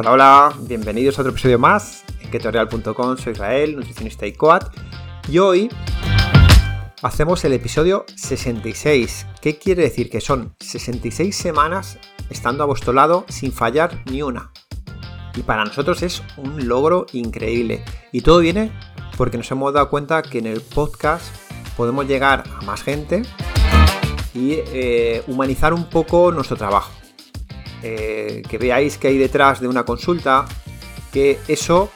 Hola, hola, bienvenidos a otro episodio más en ketoreal.com, soy Israel, nutricionista y coat. Y hoy hacemos el episodio 66. ¿Qué quiere decir? Que son 66 semanas estando a vuestro lado sin fallar ni una. Y para nosotros es un logro increíble. Y todo viene porque nos hemos dado cuenta que en el podcast podemos llegar a más gente y eh, humanizar un poco nuestro trabajo. Eh, que veáis que hay detrás de una consulta, que eso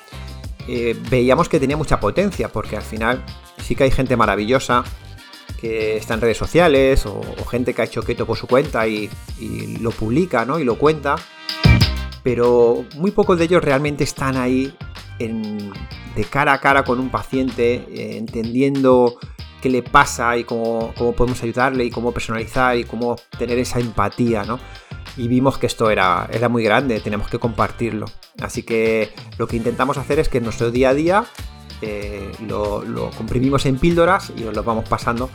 eh, veíamos que tenía mucha potencia, porque al final sí que hay gente maravillosa que está en redes sociales o, gente que ha hecho keto por su cuenta y, lo publica, ¿no? Y lo cuenta, pero muy pocos de ellos realmente están ahí de cara a cara con un paciente, eh, entendiendo qué le pasa y cómo, cómo, podemos ayudarle y cómo personalizar y cómo tener esa empatía, ¿no? Y vimos que esto era, era muy grande, tenemos que compartirlo. Así que lo que intentamos hacer es que en nuestro día a día eh, lo, comprimimos en píldoras y os lo vamos pasando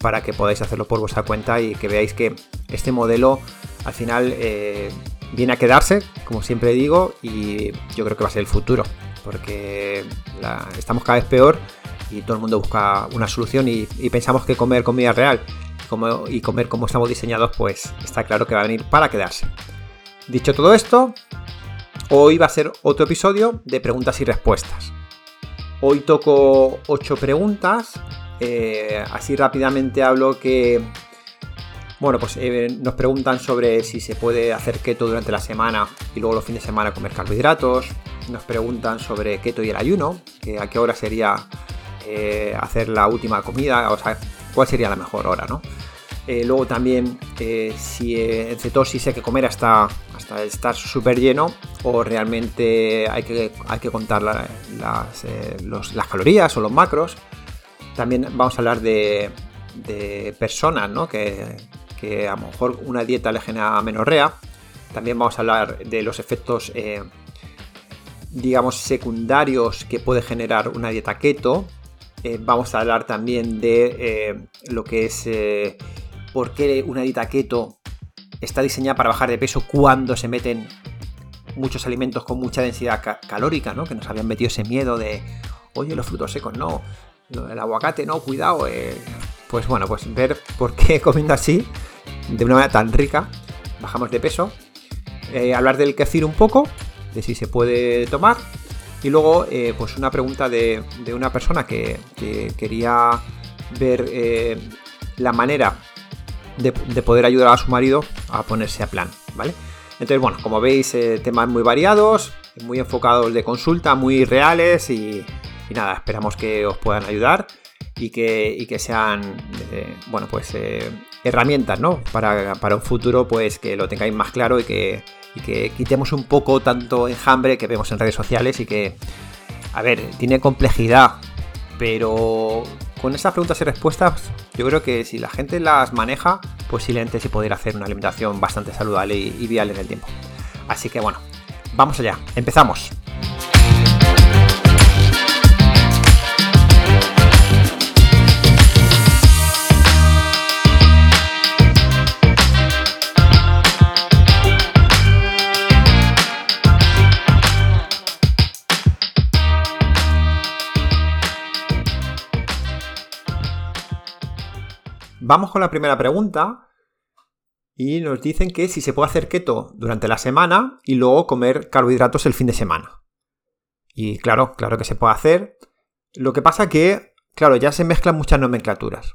para que podáis hacerlo por vuestra cuenta y que veáis que este modelo al final eh, viene a quedarse, como siempre digo, y yo creo que va a ser el futuro, porque estamos cada vez peor y todo el mundo busca una solución y, pensamos que comer comida real y comer como estamos diseñados, pues está claro que va a venir para quedarse. Dicho todo esto, hoy va a ser otro episodio de preguntas y respuestas. Hoy toco 8 preguntas. Eh, así rápidamente hablo que. Bueno, pues eh, nos preguntan sobre si se puede hacer keto durante la semana y luego los fines de semana comer carbohidratos. Nos preguntan sobre keto y el ayuno, que a qué hora sería eh, hacer la última comida, o sea, cuál sería la mejor hora, ¿no? Eh, luego también eh, si en cetosis hay que comer hasta, hasta estar súper lleno o realmente hay que, hay que contar las, las, calorías o los macros. También vamos a hablar de, de personas ¿no? que, que, a lo mejor una dieta le genera menorrea. También vamos a hablar de los efectos digamos secundarios que puede generar una dieta keto eh, vamos a hablar también de eh, lo que es eh, por qué una dieta keto está diseñada para bajar de peso cuando se meten muchos alimentos con mucha densidad calórica, ¿no? Que nos habían metido ese miedo de, oye, los frutos secos no, el aguacate no, cuidado. Pues bueno, pues ver por qué comiendo así, de una manera tan rica, bajamos de peso. hablar del kefir un poco, de si se puede tomar y luego, eh, pues una pregunta de, una persona que, quería ver eh, la manera de, poder ayudar a su marido a ponerse a plan, ¿vale? Entonces, bueno, como veis, eh, temas muy variados, muy enfocados de consulta, muy reales y, nada, esperamos que os puedan ayudar y que, que sean, bueno, pues herramientas, ¿no? Para, para un futuro, pues que lo tengáis más claro y que que quitemos un poco tanto enjambre que vemos en redes sociales y que, a ver, tiene complejidad, pero con esas preguntas y respuestas yo creo que si la gente las maneja, posiblemente se podría hacer una alimentación bastante saludable y, y viable en el tiempo. Así que bueno, vamos allá, empezamos. Vamos con la primera pregunta. Y nos dicen que si se puede hacer keto durante la semana y luego comer carbohidratos el fin de semana. Y claro, claro que se puede hacer. Lo que pasa que, claro, ya se mezclan muchas nomenclaturas.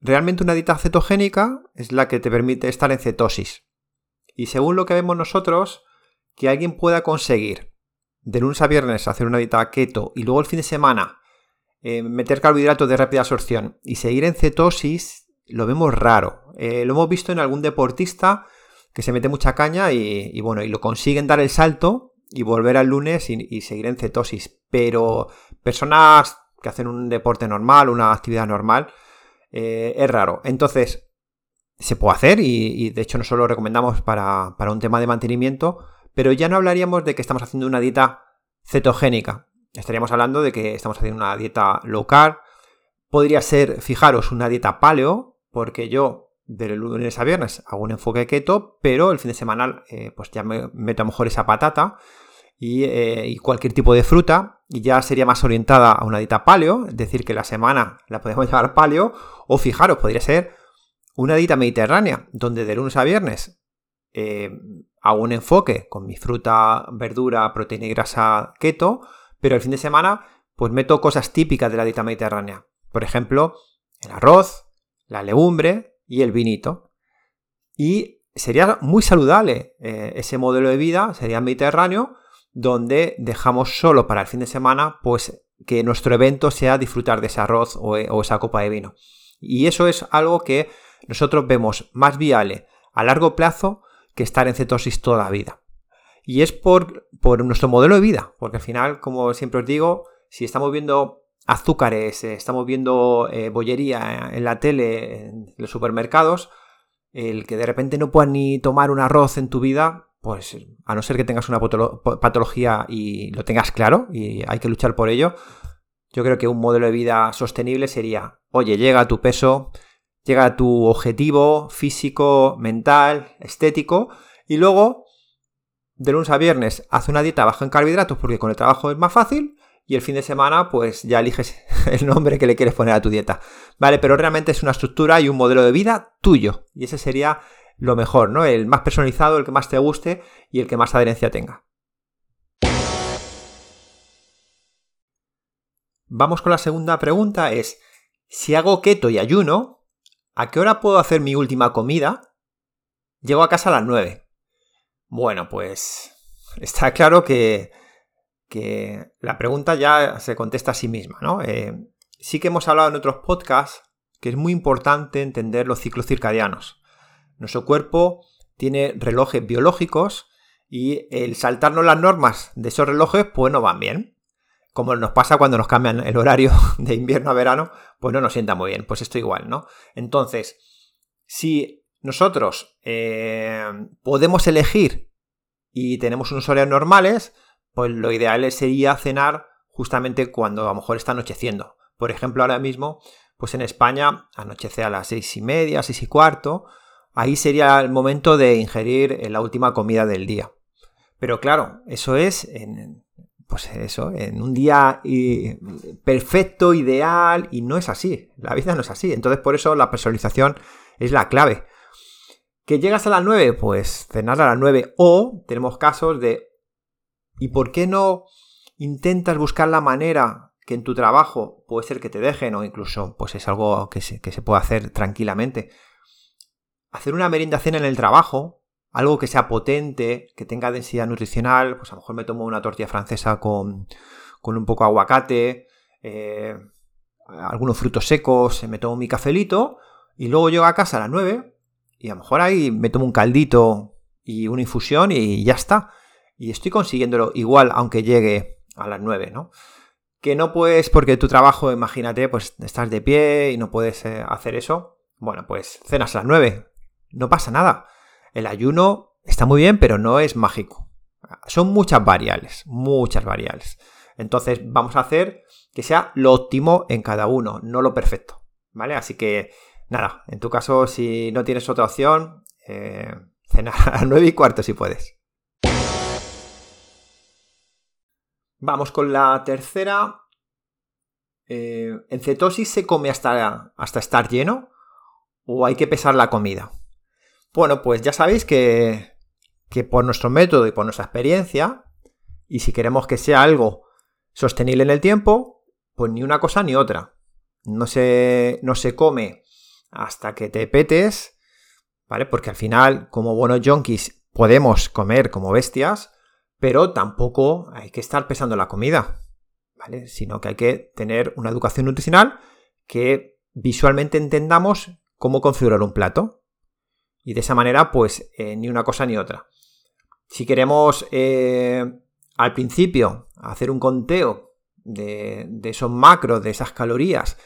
Realmente una dieta cetogénica es la que te permite estar en cetosis. Y según lo que vemos nosotros, que alguien pueda conseguir de lunes a viernes hacer una dieta keto y luego el fin de semana eh, meter carbohidratos de rápida absorción y seguir en cetosis, lo vemos raro. Eh, lo hemos visto en algún deportista que se mete mucha caña y, bueno, y lo consiguen dar el salto y volver al lunes y, seguir en cetosis. Pero personas que hacen un deporte normal, una actividad normal, eh, es raro. Entonces, se puede hacer y, de hecho nosotros lo recomendamos para, para un tema de mantenimiento, pero ya no hablaríamos de que estamos haciendo una dieta cetogénica, Estaríamos hablando de que estamos haciendo una dieta low carb. Podría ser, fijaros, una dieta paleo, porque yo de lunes a viernes hago un enfoque keto, pero el fin de semana eh, pues ya me meto a lo mejor esa patata eh, y, cualquier tipo de fruta y ya sería más orientada a una dieta paleo, es decir, que la semana la podemos llamar paleo o fijaros, podría ser una dieta mediterránea, donde de lunes a viernes eh, hago un enfoque con mi fruta, verdura, proteína y grasa keto, pero el fin de semana pues meto cosas típicas de la dieta mediterránea. Por ejemplo, el arroz, la legumbre y el vinito. Y sería muy saludable eh, ese modelo de vida, sería mediterráneo, donde dejamos solo para el fin de semana, pues que nuestro evento sea disfrutar de ese arroz o, o esa copa de vino. Y eso es algo que nosotros vemos más viable a largo plazo que estar en cetosis toda la vida. Y es por, por nuestro modelo de vida, porque al final, como siempre os digo, si estamos viendo azúcares, eh, estamos viendo eh, bollería en la tele, en los supermercados, el que de repente no puedas ni tomar un arroz en tu vida, pues a no ser que tengas una patología y lo tengas claro y hay que luchar por ello, yo creo que un modelo de vida sostenible sería, oye, llega a tu peso, llega a tu objetivo físico, mental, estético, y luego, de lunes a viernes, haz una dieta baja en carbohidratos porque con el trabajo es más fácil, y el fin de semana, pues ya eliges el nombre que le quieres poner a tu dieta. Vale, pero realmente es una estructura y un modelo de vida tuyo, y ese sería lo mejor, ¿no? El más personalizado, el que más te guste y el que más adherencia tenga. Vamos con la segunda pregunta, es, si hago keto y ayuno, ¿A qué hora puedo hacer mi última comida? Llego a casa a las 9. Bueno, pues está claro que, la pregunta ya se contesta a sí misma, ¿no? Eh, sí que hemos hablado en otros podcasts que es muy importante entender los ciclos circadianos. Nuestro cuerpo tiene relojes biológicos y el saltarnos las normas de esos relojes pues no van bien como nos pasa cuando nos cambian el horario de invierno a verano, pues no nos sienta muy bien. Pues esto igual, ¿no? Entonces, si nosotros eh, podemos elegir y tenemos unos horarios normales, pues lo ideal sería cenar justamente cuando a lo mejor está anocheciendo. Por ejemplo, ahora mismo, pues en España anochece a las seis y media, seis y cuarto. Ahí sería el momento de ingerir la última comida del día. Pero claro, eso es pues eso, en un día perfecto, ideal, y no es así. La vida no es así. Entonces, por eso la personalización es la clave. ¿Que llegas a las 9? Pues cenar a las 9. O tenemos casos de. ¿Y por qué no intentas buscar la manera que en tu trabajo puede ser que te dejen o incluso pues es algo que se, que se puede hacer tranquilamente? Hacer una merienda en el trabajo algo que sea potente, que tenga densidad nutricional, pues a lo mejor me tomo una tortilla francesa con, un poco de aguacate, eh, algunos frutos secos, me tomo mi cafelito y luego llego a casa a las 9 y a lo mejor ahí me tomo un caldito y una infusión y ya está. Y estoy consiguiéndolo igual aunque llegue a las 9, ¿no? Que no puedes, porque tu trabajo, imagínate, pues estás de pie y no puedes eh, hacer eso. Bueno, pues cenas a las 9. No pasa nada el ayuno está muy bien, pero no es mágico. Son muchas variables, muchas variables. Entonces vamos a hacer que sea lo óptimo en cada uno, no lo perfecto. ¿Vale? Así que nada, en tu caso, si no tienes otra opción, eh, cenar a las 9 y cuarto si puedes. Vamos con la tercera. Eh, ¿En cetosis se come hasta, hasta estar lleno? ¿O hay que pesar la comida? Bueno, pues ya sabéis que, por nuestro método y por nuestra experiencia, y si queremos que sea algo sostenible en el tiempo, pues ni una cosa ni otra. No se, no se come hasta que te petes, ¿vale? Porque al final, como buenos junkies, podemos comer como bestias, pero tampoco hay que estar pesando la comida, ¿vale? Sino que hay que tener una educación nutricional que visualmente entendamos cómo configurar un plato. Y de esa manera, pues eh, ni una cosa ni otra. Si queremos eh, al principio hacer un conteo de, esos macros, de esas calorías,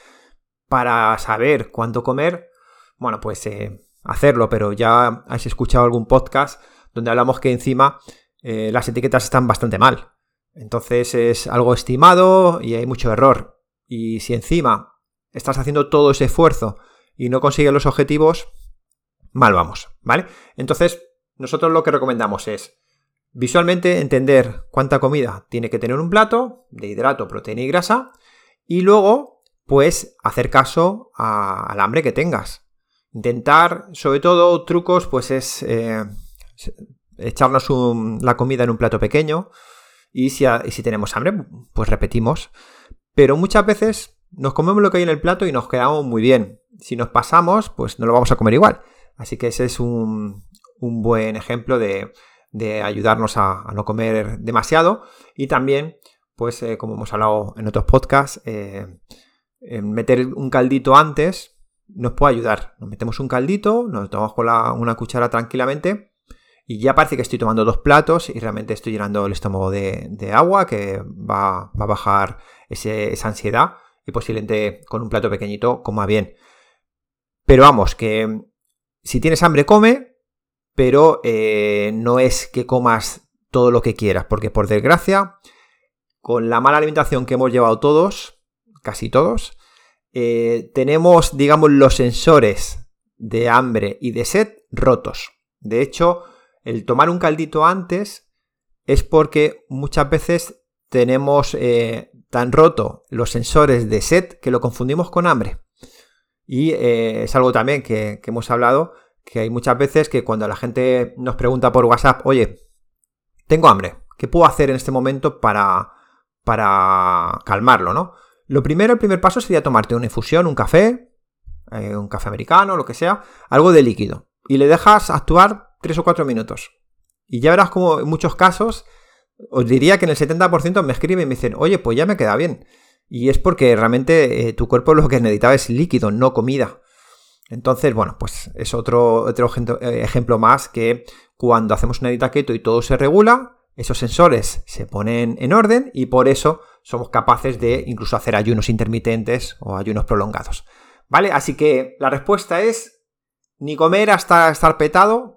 para saber cuánto comer, bueno, pues eh, hacerlo, pero ya has escuchado algún podcast donde hablamos que encima las etiquetas están bastante mal. Entonces es algo estimado y hay mucho error. Y si encima estás haciendo todo ese esfuerzo y no consigues los objetivos, mal vamos, ¿vale? Entonces, nosotros lo que recomendamos es visualmente entender cuánta comida tiene que tener un plato de hidrato, proteína y grasa y luego, pues, hacer caso al hambre que tengas. Intentar, sobre todo, trucos, pues es eh, echarnos la comida en un plato pequeño y si, y si tenemos hambre, pues repetimos. Pero muchas veces nos comemos lo que hay en el plato y nos quedamos muy bien. Si nos pasamos, pues no lo vamos a comer igual. Así que ese es un, buen ejemplo de, ayudarnos a, no comer demasiado. Y también, pues eh, como hemos hablado en otros podcasts, eh, meter un caldito antes nos puede ayudar. Nos metemos un caldito, nos tomamos con una cuchara tranquilamente y ya parece que estoy tomando dos platos y realmente estoy llenando el estómago de, agua que va, a bajar esa ansiedad y posiblemente con un plato pequeñito coma bien. Pero vamos, que si tienes hambre come, pero eh, no es que comas todo lo que quieras, porque por desgracia, con la mala alimentación que hemos llevado todos, casi todos, eh, tenemos, digamos, los sensores de hambre y de sed rotos. De hecho, el tomar un caldito antes es porque muchas veces tenemos eh, tan roto los sensores de sed que lo confundimos con hambre. Y eh, es algo también que, hemos hablado, que hay muchas veces que cuando la gente nos pregunta por WhatsApp, oye, tengo hambre, ¿qué puedo hacer en este momento para, para calmarlo, no? Lo primero, el primer paso sería tomarte una infusión, un café, eh, un café americano, lo que sea, algo de líquido. Y le dejas actuar 3 o 4 minutos. Y ya verás como en muchos casos os diría que en el 70% me escriben y me dicen, oye, pues ya me queda bien. Y es porque realmente eh, tu cuerpo lo que necesitaba es líquido, no comida. Entonces, bueno, pues es otro, otro eh, ejemplo más que cuando hacemos una dieta keto y todo se regula, esos sensores se ponen en orden y por eso somos capaces de incluso hacer ayunos intermitentes o ayunos prolongados. ¿Vale? Así que la respuesta es ni comer hasta estar petado,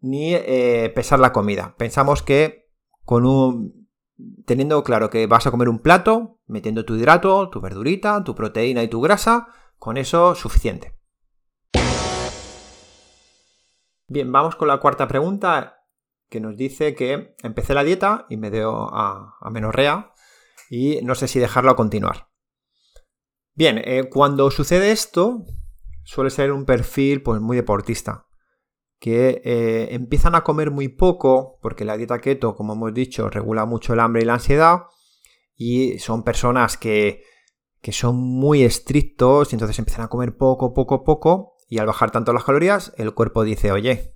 ni eh, pesar la comida. Pensamos que con un teniendo claro que vas a comer un plato, metiendo tu hidrato, tu verdurita, tu proteína y tu grasa, con eso suficiente. Bien, vamos con la cuarta pregunta que nos dice que empecé la dieta y me dio a, menorrea y no sé si dejarlo a continuar. Bien, eh, cuando sucede esto, suele ser un perfil pues muy deportista que eh, empiezan a comer muy poco, porque la dieta keto, como hemos dicho, regula mucho el hambre y la ansiedad, y son personas que, que son muy estrictos y entonces empiezan a comer poco, poco, poco, y al bajar tanto las calorías, el cuerpo dice, oye,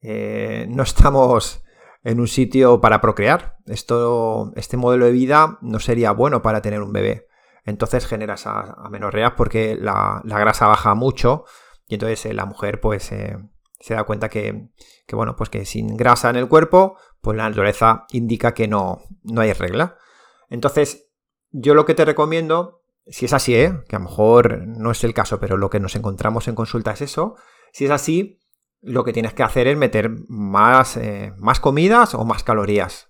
eh, no estamos en un sitio para procrear, Esto, este modelo de vida no sería bueno para tener un bebé. Entonces generas a, amenorreas porque la, grasa baja mucho y entonces eh, la mujer pues se da cuenta que, bueno, pues que sin grasa en el cuerpo, pues la naturaleza indica que no, no hay regla. Entonces, yo lo que te recomiendo, si es así, ¿eh? que a lo mejor no es el caso, pero lo que nos encontramos en consulta es eso, si es así, lo que tienes que hacer es meter más, eh, más comidas o más calorías.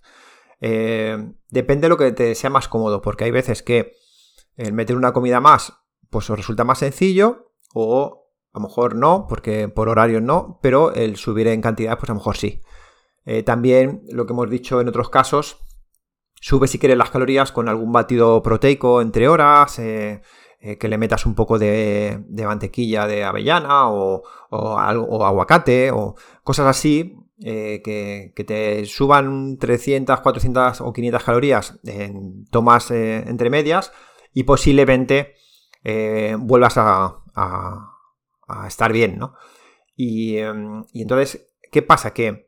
Eh, depende de lo que te sea más cómodo, porque hay veces que el meter una comida más, pues os resulta más sencillo, o a lo mejor no, porque por horario no, pero el subir en cantidad, pues a lo mejor sí. Eh, también lo que hemos dicho en otros casos, sube si quieres las calorías con algún batido proteico entre horas, eh, que le metas un poco de, mantequilla de avellana o, aguacate o cosas así. Que, que, te suban 300, 400 o 500 calorías en tomas entre medias y posiblemente vuelvas a, estar bien, ¿no? Em, y, entonces, ¿qué pasa? Que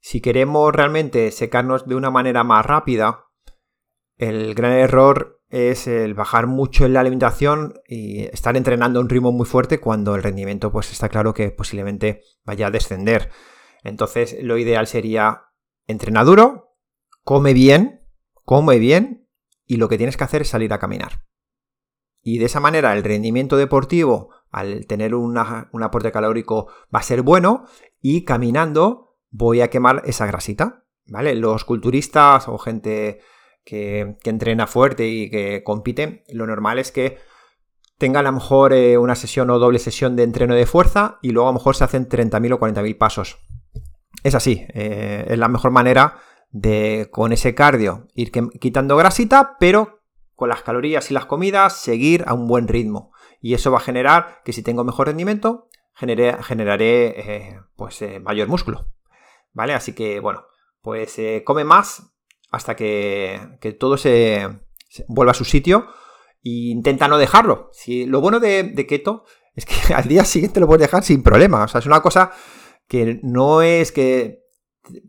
si queremos realmente secarnos de una manera más rápida, el gran error es el bajar mucho en la alimentación y estar entrenando a un ritmo muy fuerte cuando el rendimiento pues está claro que posiblemente vaya a descender. Entonces lo ideal sería entrenar duro, come bien, come bien y lo que tienes que hacer es salir a caminar. Y de esa manera el rendimiento deportivo al tener un aporte calórico va a ser bueno y caminando voy a quemar esa grasita, ¿vale? Los culturistas o gente que, entrena fuerte y que compite, lo normal es que tengan a lo mejor eh, una sesión o doble sesión de entreno de fuerza y luego a lo mejor se hacen 30.000 o 40.000 pasos. Es así, eh, es la mejor manera de con ese cardio ir quitando grasita, pero con las calorías y las comidas seguir a un buen ritmo. Y eso va a generar que si tengo mejor rendimiento, generaré eh, pues mayor músculo. ¿Vale? Así que bueno, pues come más hasta que, que todo se, vuelva a su sitio e intenta no dejarlo. Si, lo bueno de, keto es que al día siguiente lo puedes dejar sin problema. O sea, es una cosa que no es que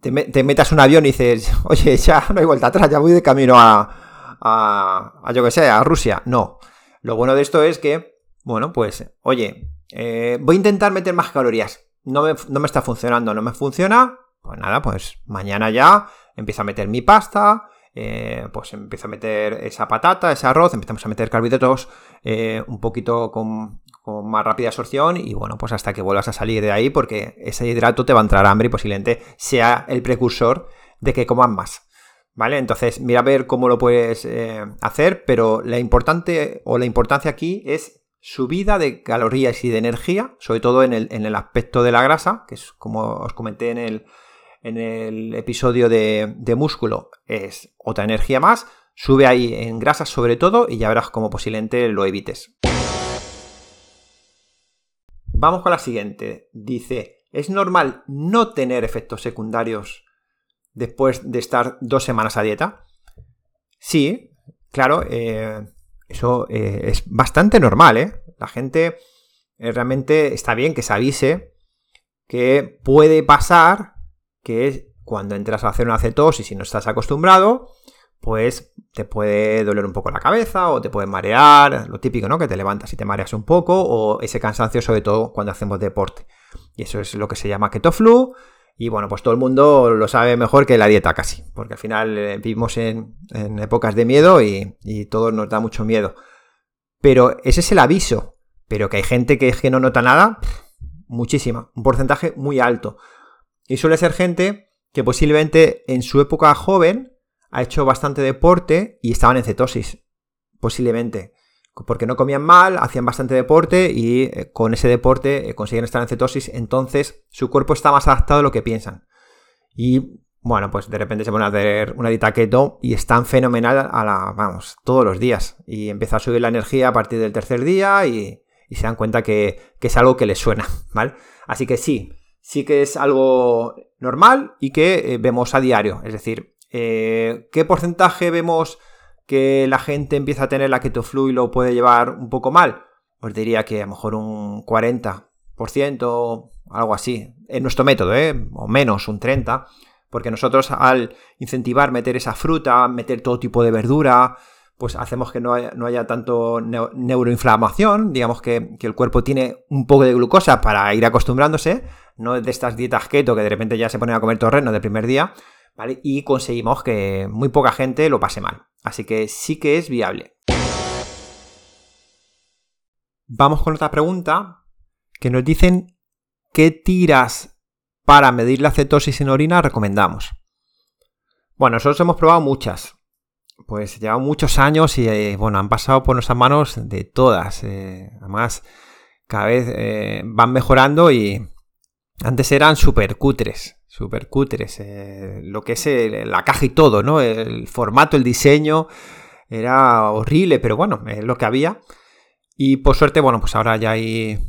te, metas un avión y dices, oye, ya no hay vuelta atrás, ya voy de camino a, a, yo que sé, a Rusia. No. Lo bueno de esto es que, bueno, pues, oye, eh, voy a intentar meter más calorías. No me, no me está funcionando, no me funciona. Pues nada, pues mañana ya empiezo a meter mi pasta, eh, pues empiezo a meter esa patata, ese arroz, empezamos a meter carbohidratos eh, un poquito con, más rápida absorción y bueno, pues hasta que vuelvas a salir de ahí porque ese hidrato te va a entrar hambre y posiblemente sea el precursor de que comas más. ¿Vale? Entonces, mira a ver cómo lo puedes eh, hacer, pero la importante o la importancia aquí es subida de calorías y de energía, sobre todo en el, en el aspecto de la grasa, que es como os comenté en el, en el episodio de, músculo es otra energía más, sube ahí en grasas sobre todo y ya verás cómo posiblemente lo evites. Vamos con la siguiente. Dice, ¿es normal no tener efectos secundarios después de estar dos semanas a dieta? Sí, claro, eh, eso eh, es bastante normal, ¿eh? La gente eh, realmente está bien que se avise que puede pasar que es cuando entras a hacer una cetosis y no estás acostumbrado, pues te puede doler un poco la cabeza o te puede marear, lo típico, ¿no? Que te levantas y te mareas un poco o ese cansancio sobre todo cuando hacemos deporte. Y eso es lo que se llama keto flu. Y bueno, pues todo el mundo lo sabe mejor que la dieta casi, porque al final eh, vivimos en, épocas de miedo y, y todo nos da mucho miedo. Pero ese es el aviso. Pero que hay gente que es que no nota nada, muchísima, un porcentaje muy alto. Y suele ser gente que posiblemente en su época joven ha hecho bastante deporte y estaban en cetosis. Posiblemente. Porque no comían mal, hacían bastante deporte y eh, con ese deporte eh, consiguen estar en cetosis. Entonces su cuerpo está más adaptado a lo que piensan. Y bueno, pues de repente se ponen a hacer una dieta keto y están fenomenal a la, vamos, todos los días. Y empieza a subir la energía a partir del tercer día y, se dan cuenta que, que, es algo que les suena, ¿vale? Así que sí, sí que es algo normal y que eh, vemos a diario. Es decir, eh, ¿qué porcentaje vemos que la gente empieza a tener la keto flu y lo puede llevar un poco mal? Os diría que a lo mejor un 40%, algo así. En nuestro método, ¿eh? O menos, un 30%. Porque nosotros al incentivar meter esa fruta, meter todo tipo de verdura, pues hacemos que no haya, tanto neuroinflamación, digamos que, que, el cuerpo tiene un poco de glucosa para ir acostumbrándose, no de estas dietas keto que de repente ya se ponen a comer torreno del primer día, ¿vale? Y conseguimos que muy poca gente lo pase mal. Así que sí que es viable. Vamos con otra pregunta que nos dicen qué tiras para medir la cetosis en orina recomendamos. Bueno, nosotros hemos probado muchas. Pues llevamos muchos años y eh, bueno, han pasado por nuestras manos de todas. Eh, además, cada vez eh, van mejorando y, antes eran súper cutres, súper cutres. Eh, lo que es la caja y todo, ¿no? El formato, el diseño, era horrible, pero bueno, es lo que había. Y por suerte, bueno, pues ahora ya hay,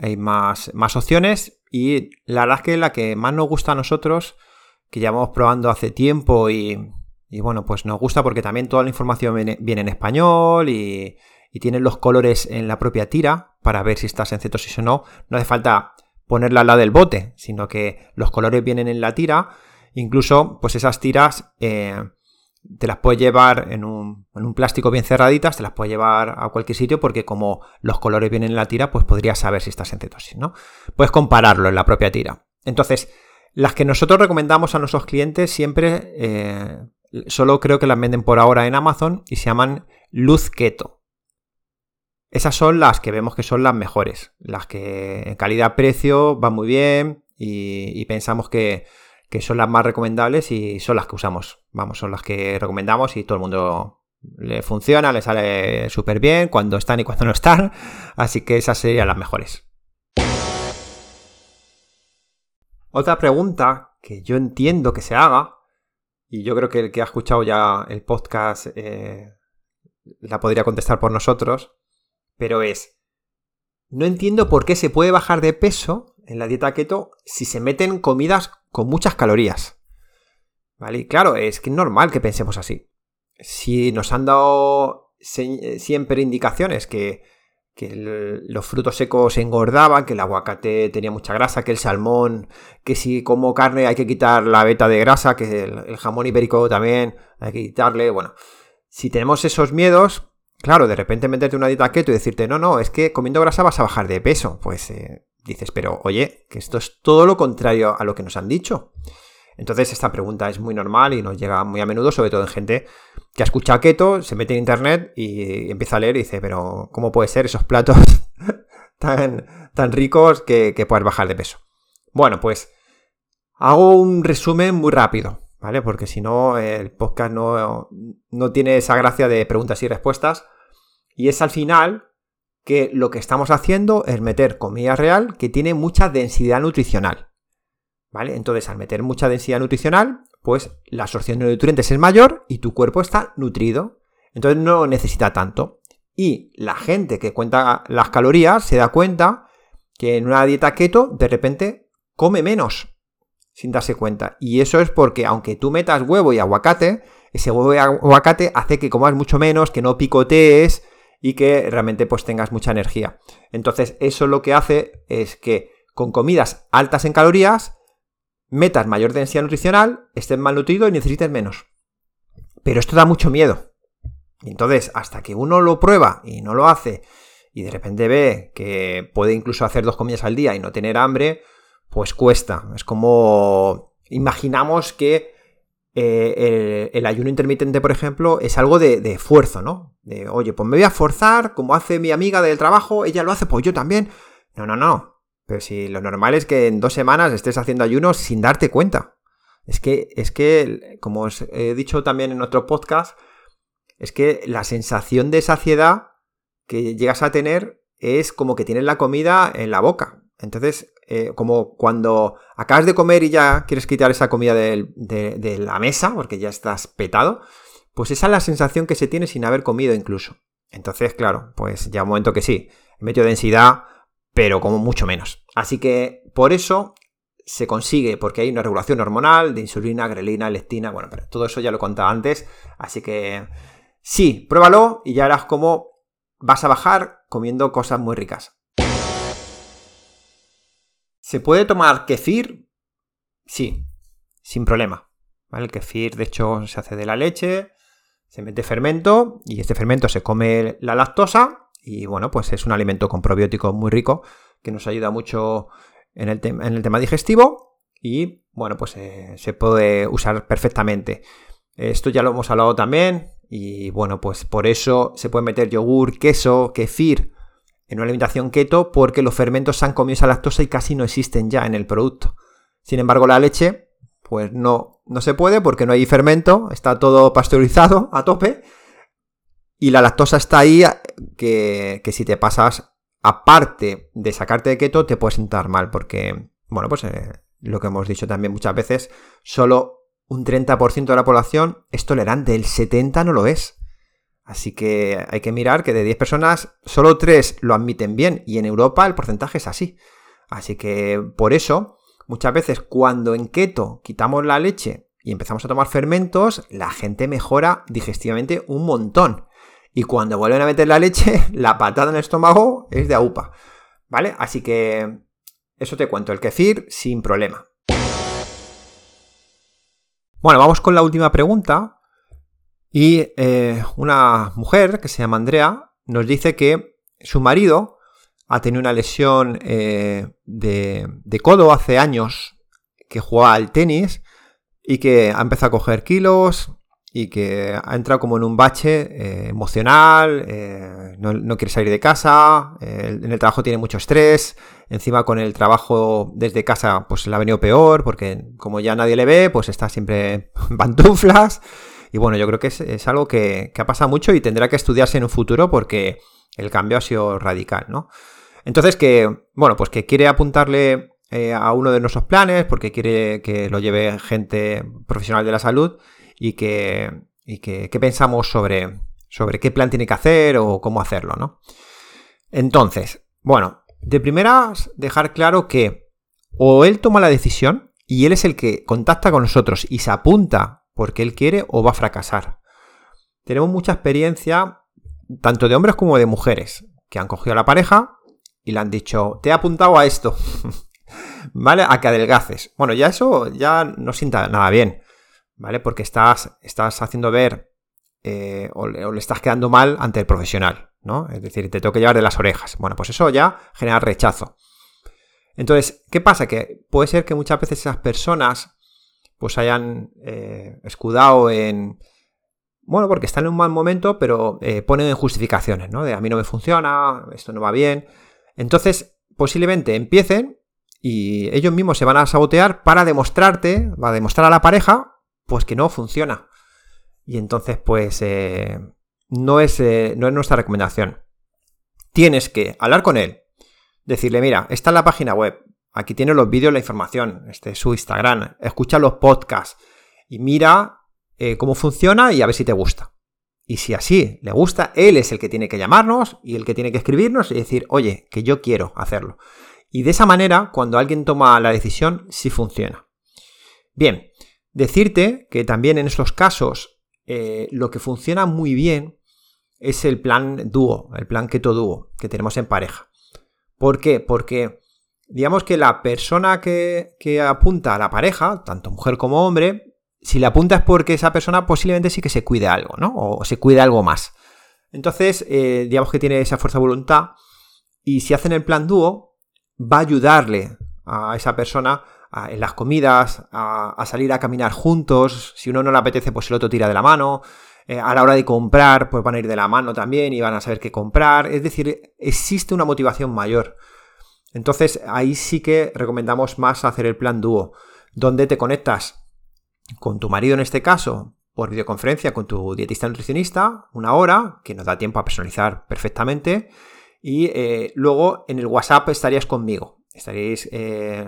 hay más, opciones. Y la verdad es que la que más nos gusta a nosotros, que llevamos probando hace tiempo y, bueno, pues nos gusta porque también toda la información viene, viene en español y, y tienen los colores en la propia tira para ver si estás en cetosis o no. No hace falta ponerla al lado del bote, sino que los colores vienen en la tira. Incluso, pues esas tiras eh, te las puedes llevar en un, plástico bien cerraditas, te las puedes llevar a cualquier sitio porque como los colores vienen en la tira, pues podrías saber si estás en cetosis, ¿no? Puedes compararlo en la propia tira. Entonces, las que nosotros recomendamos a nuestros clientes siempre, eh, solo creo que las venden por ahora en Amazon y se llaman Luz Keto. Esas son las que vemos que son las mejores, las que calidad-precio van muy bien y, pensamos que, son las más recomendables y son las que usamos. Vamos, son las que recomendamos y todo el mundo Le funciona, le sale súper bien cuando están y cuando no están. Así que esas serían las mejores. Otra pregunta que yo entiendo que se haga, y yo creo que el que ha escuchado ya el podcast eh, la podría contestar por nosotros, pero es, no entiendo por qué se puede bajar de peso en la dieta keto si se meten comidas con muchas calorías. ¿Vale? Y claro, es que es normal que pensemos así. Si nos han dado siempre indicaciones que que los frutos secos engordaban, que el aguacate tenía mucha grasa, que el salmón, que si como carne hay que quitar la beta de grasa, que el, jamón ibérico también hay que quitarle. Bueno, si tenemos esos miedos, claro, de repente meterte una dieta keto y decirte, no, no, es que comiendo grasa vas a bajar de peso, pues eh, dices, pero oye, que esto es todo lo contrario a lo que nos han dicho. Entonces esta pregunta es muy normal y nos llega muy a menudo, sobre todo en gente que escucha keto, se mete en internet y empieza a leer y dice, pero ¿cómo puede ser esos platos tan, tan ricos que, que puedas bajar de peso? Bueno, pues hago un resumen muy rápido, ¿vale? Porque si no, el podcast no, no tiene esa gracia de preguntas y respuestas. Y es al final que lo que estamos haciendo es meter comida real que tiene mucha densidad nutricional. ¿Vale? Entonces, al meter mucha densidad nutricional, pues la absorción de nutrientes es mayor y tu cuerpo está nutrido. Entonces no necesita tanto. Y la gente que cuenta las calorías se da cuenta que en una dieta keto de repente come menos sin darse cuenta. Y eso es porque aunque tú metas huevo y aguacate, ese huevo y aguacate hace que comas mucho menos, que no picotees y que realmente pues tengas mucha energía. Entonces eso lo que hace es que con comidas altas en calorías metas mayor densidad nutricional, estés mal nutrido y necesites menos. Pero esto da mucho miedo. entonces, hasta que uno lo prueba y no lo hace, y de repente ve que puede incluso hacer dos comidas al día y no tener hambre, pues cuesta. Es como imaginamos que eh, el, ayuno intermitente, por ejemplo, es algo de, de, esfuerzo, ¿no? Oye, pues me voy a forzar, como hace mi amiga del trabajo, ella lo hace, pues yo también. No, no, no. Pero si lo normal es que en dos semanas estés haciendo ayunos sin darte cuenta. Es que, es que, como os he dicho también en otro podcast, es que la sensación de saciedad que llegas a tener es como que tienes la comida en la boca. Entonces, eh, como cuando acabas de comer y ya quieres quitar esa comida de, la mesa, porque ya estás petado, pues esa es la sensación que se tiene sin haber comido incluso. Entonces, claro, pues ya un momento que sí, he metido densidad, pero como mucho menos. Así que por eso se consigue, porque hay una regulación hormonal de insulina, grelina, leptina, bueno, pero todo eso ya lo he contado antes, así que sí, pruébalo y ya verás cómo vas a bajar comiendo cosas muy ricas. ¿Se puede tomar kefir? Sí, sin problema. El kefir, de hecho, se hace de la leche, se mete fermento y este fermento se come la lactosa y bueno, pues es un alimento con probióticos muy rico que nos ayuda mucho en el, tema digestivo y bueno, pues eh, se puede usar perfectamente. Esto ya lo hemos hablado también y bueno, pues por eso se puede meter yogur, queso, kefir en una alimentación keto porque los fermentos se han comido esa lactosa y casi no existen ya en el producto. Sin embargo, la leche, pues no, no se puede porque no hay fermento, está todo pasteurizado a tope y la lactosa está ahí que, si te pasas, aparte de sacarte de keto, te puede sentar mal, porque, bueno, pues eh, lo que hemos dicho también muchas veces, solo un 30% de la población es tolerante, el 70% no lo es. Así que hay que mirar que de 10 personas, solo 3 lo admiten bien, y en Europa el porcentaje es así. Así que por eso, muchas veces cuando en keto quitamos la leche y empezamos a tomar fermentos, la gente mejora digestivamente un montón. Y cuando vuelven a meter la leche, la patada en el estómago es de aupa. ¿Vale? Así que eso te cuento, el kefir sin problema. Bueno, vamos con la última pregunta. Y eh, una mujer que se llama Andrea nos dice que su marido ha tenido una lesión eh, de, codo hace años que jugaba al tenis y que ha empezado a coger kilos y que ha entrado como en un bache eh, emocional, eh, no, quiere salir de casa, en el trabajo tiene mucho estrés, encima con el trabajo desde casa pues le ha venido peor porque como ya nadie le ve pues está siempre en pantuflas y bueno yo creo que es, algo que, que, ha pasado mucho y tendrá que estudiarse en un futuro porque el cambio ha sido radical, ¿no? Entonces que, bueno, pues que quiere apuntarle a uno de nuestros planes porque quiere que lo lleve gente profesional de la salud y que, y que, pensamos sobre, sobre qué plan tiene que hacer o cómo hacerlo, ¿no? Entonces, bueno, de primeras dejar claro que o él toma la decisión y él es el que contacta con nosotros y se apunta porque él quiere o va a fracasar. Tenemos mucha experiencia, tanto de hombres como de mujeres, que han cogido a la pareja y le han dicho, te he apuntado a esto, ¿vale? A que adelgaces. Bueno, ya eso ya no sienta nada bien. ¿vale? Porque estás, estás haciendo ver eh, o, le, estás quedando mal ante el profesional, ¿no? Es decir, te tengo que llevar de las orejas. Bueno, pues eso ya genera rechazo. Entonces, ¿qué pasa? Que puede ser que muchas veces esas personas pues hayan eh, escudado en... Bueno, porque están en un mal momento, pero eh, ponen en justificaciones, ¿no? De a mí no me funciona, esto no va bien. Entonces, posiblemente empiecen y ellos mismos se van a sabotear para demostrarte, va a demostrar a la pareja pues que no funciona. Y entonces, pues, eh, no, es, eh, no es nuestra recomendación. Tienes que hablar con él, decirle, mira, esta es la página web, aquí tiene los vídeos, la información, este es su Instagram, escucha los podcasts y mira eh, cómo funciona y a ver si te gusta. Y si así le gusta, él es el que tiene que llamarnos y el que tiene que escribirnos y decir, oye, que yo quiero hacerlo. Y de esa manera, cuando alguien toma la decisión, sí funciona. Bien, Decirte que también en estos casos eh, lo que funciona muy bien es el plan dúo, el plan keto dúo que tenemos en pareja. ¿Por qué? Porque digamos que la persona que, apunta a la pareja, tanto mujer como hombre, si le apunta es porque esa persona posiblemente sí que se cuide algo, ¿no? O se cuide algo más. Entonces, eh, digamos que tiene esa fuerza de voluntad y si hacen el plan dúo, va a ayudarle a esa persona en las comidas, a, salir a caminar juntos. Si uno no le apetece, pues el otro tira de la mano. Eh, a la hora de comprar, pues van a ir de la mano también y van a saber qué comprar. Es decir, existe una motivación mayor. Entonces ahí sí que recomendamos más hacer el plan dúo, donde te conectas con tu marido en este caso, por videoconferencia con tu dietista nutricionista, una hora, que nos da tiempo a personalizar perfectamente. Y eh, luego en el WhatsApp estarías conmigo. Estaréis eh,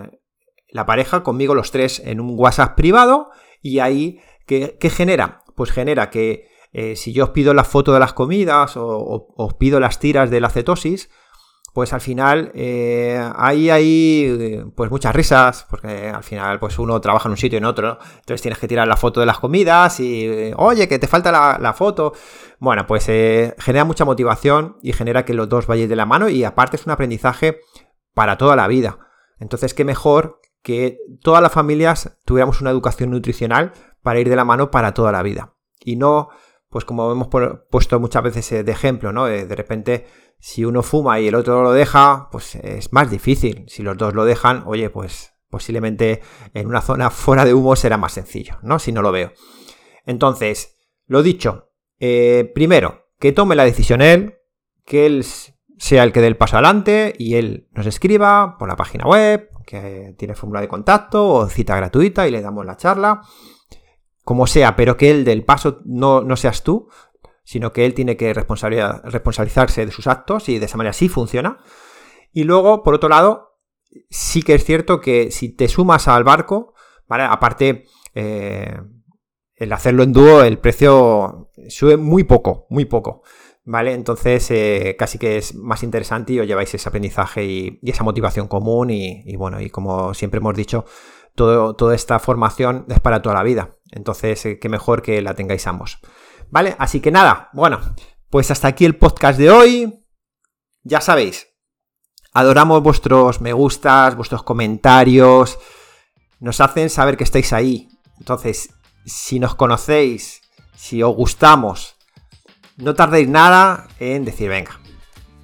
la pareja, conmigo los tres en un WhatsApp privado y ahí, ¿qué, genera? Pues genera que eh, si yo os pido la foto de las comidas o, os pido las tiras de la cetosis, pues al final eh, ahí hay pues muchas risas, porque al final pues uno trabaja en un sitio y en otro, entonces tienes que tirar la foto de las comidas y oye, que te falta la, foto. Bueno, pues eh, genera mucha motivación y genera que los dos vayáis de la mano y aparte es un aprendizaje para toda la vida. Entonces, qué mejor que todas las familias tuviéramos una educación nutricional para ir de la mano para toda la vida. Y no, pues como hemos puesto muchas veces eh, de ejemplo, ¿no? De repente, si uno fuma y el otro lo deja, pues es más difícil. Si los dos lo dejan, oye, pues posiblemente en una zona fuera de humo será más sencillo, ¿no? Si no lo veo. Entonces, lo dicho, eh, primero, que tome la decisión él, que él sea el que dé el paso adelante y él nos escriba por la página web, que tiene fórmula de contacto o cita gratuita y le damos la charla. Como sea, pero que él del paso no, no seas tú, sino que él tiene que responsabilizarse de sus actos y de esa manera sí funciona. Y luego, por otro lado, sí que es cierto que si te sumas al barco, ¿vale? Aparte, eh, el hacerlo en dúo, el precio sube muy poco, muy poco. ¿Vale? Entonces, eh, casi que es más interesante y os lleváis ese aprendizaje y, esa motivación común. Y, bueno, y como siempre hemos dicho, todo, toda esta formación es para toda la vida. Entonces, eh, qué mejor que la tengáis ambos. ¿Vale? Así que nada, bueno, pues hasta aquí el podcast de hoy. Ya sabéis, adoramos vuestros me gustas, vuestros comentarios. Nos hacen saber que estáis ahí. Entonces, si nos conocéis, si os gustamos, no tardéis nada en decir, venga,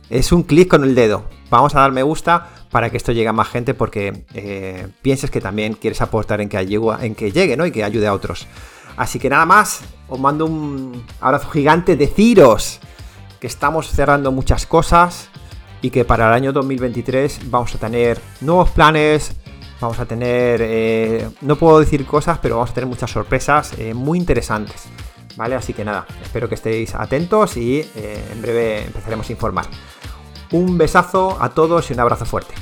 es un clic con el dedo, vamos a dar me gusta para que esto llegue a más gente porque eh, pienses que también quieres aportar en que, llegue, en que llegue ¿no? y que ayude a otros. Así que nada más, os mando un abrazo gigante, deciros que estamos cerrando muchas cosas y que para el año 2023 vamos a tener nuevos planes, vamos a tener, eh, no puedo decir cosas, pero vamos a tener muchas sorpresas eh, muy interesantes. ¿Vale? Así que nada, espero que estéis atentos y eh, en breve empezaremos a informar. Un besazo a todos y un abrazo fuerte.